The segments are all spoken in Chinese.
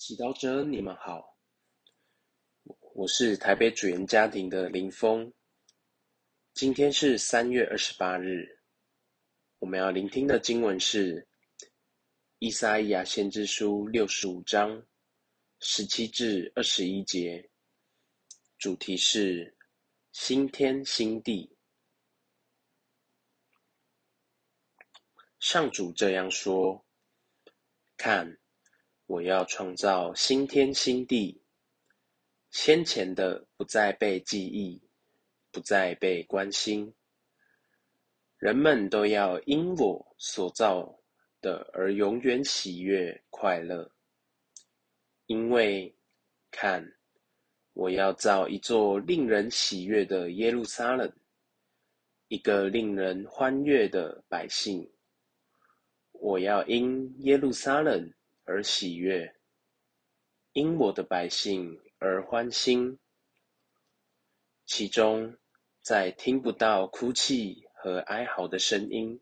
祈祷者，你们好，我是台北主言家庭的林峰。今天是三月二十八日，我们要聆听的经文是《伊撒伊亚先知书》六十五章十七至二十一节，主题是新天新地。上主这样说：“看。”我要创造新天新地，先前的不再被记忆，不再被关心。人们都要因我所造的而永远喜悦快乐，因为看，我要造一座令人喜悦的耶路撒冷，一个令人欢悦的百姓。我要因耶路撒冷。而喜悦，因我的百姓而欢心。其中，在听不到哭泣和哀嚎的声音，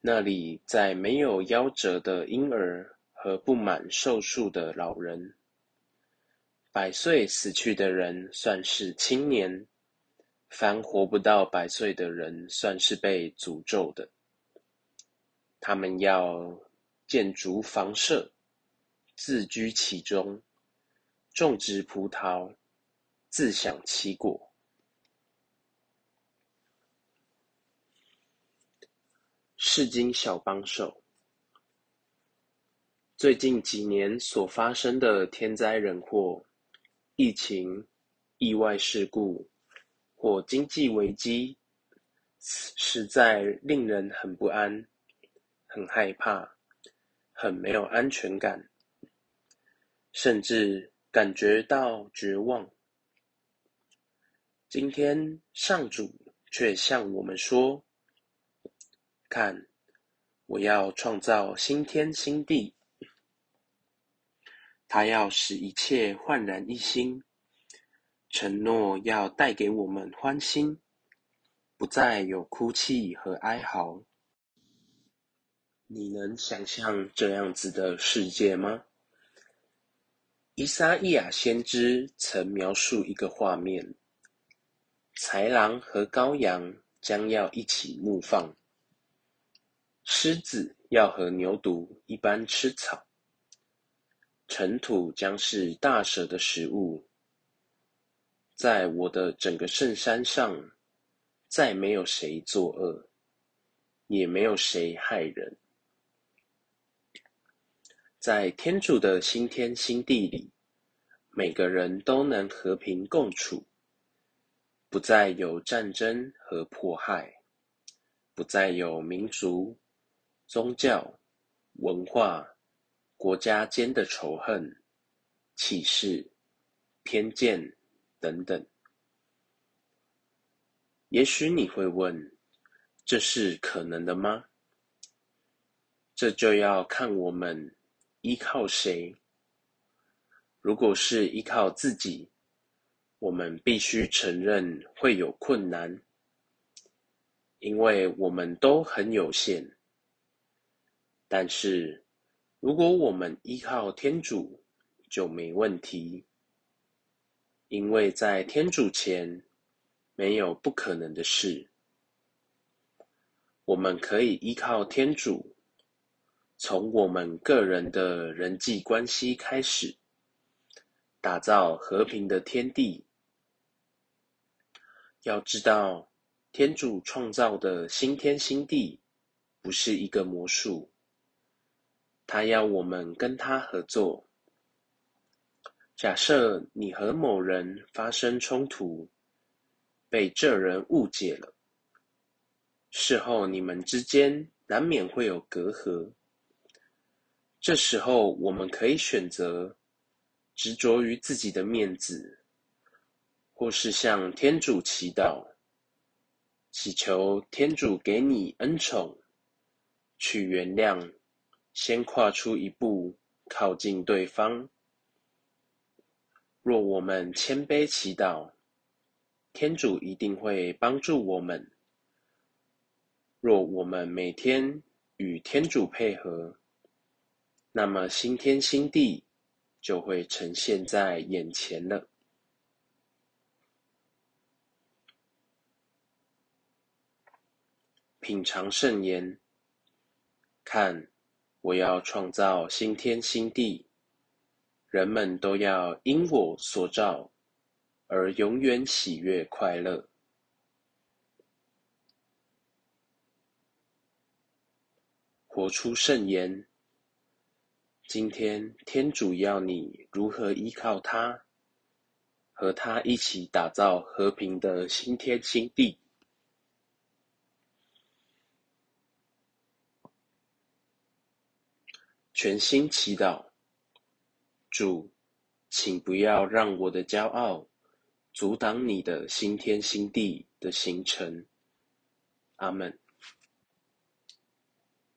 那里在没有夭折的婴儿和不满寿数的老人，百岁死去的人算是青年，凡活不到百岁的人算是被诅咒的。他们要。建筑房舍，自居其中，种植葡萄，自享其果。世今小帮手，最近几年所发生的天灾人祸、疫情、意外事故或经济危机，实在令人很不安，很害怕。很没有安全感，甚至感觉到绝望。今天上主却向我们说：“看，我要创造新天新地，他要使一切焕然一新，承诺要带给我们欢欣，不再有哭泣和哀嚎。”你能想象这样子的世界吗？伊莎伊亚先知曾描述一个画面：豺狼和羔羊将要一起牧放，狮子要和牛犊一般吃草，尘土将是大蛇的食物。在我的整个圣山上，再没有谁作恶，也没有谁害人。在天主的新天新地里，每个人都能和平共处，不再有战争和迫害，不再有民族、宗教、文化、国家间的仇恨、歧视、偏见等等。也许你会问：这是可能的吗？这就要看我们。依靠谁？如果是依靠自己，我们必须承认会有困难，因为我们都很有限。但是，如果我们依靠天主，就没问题，因为在天主前没有不可能的事。我们可以依靠天主。从我们个人的人际关系开始，打造和平的天地。要知道，天主创造的新天新地不是一个魔术，他要我们跟他合作。假设你和某人发生冲突，被这人误解了，事后你们之间难免会有隔阂。这时候，我们可以选择执着于自己的面子，或是向天主祈祷，祈求天主给你恩宠，去原谅，先跨出一步，靠近对方。若我们谦卑祈祷，天主一定会帮助我们。若我们每天与天主配合，那么新天新地就会呈现在眼前了。品尝圣言，看，我要创造新天新地，人们都要因我所造而永远喜悦快乐。活出圣言。今天天主要你如何依靠他，和他一起打造和平的新天新地。全心祈祷，主，请不要让我的骄傲阻挡你的新天新地的形成。阿门。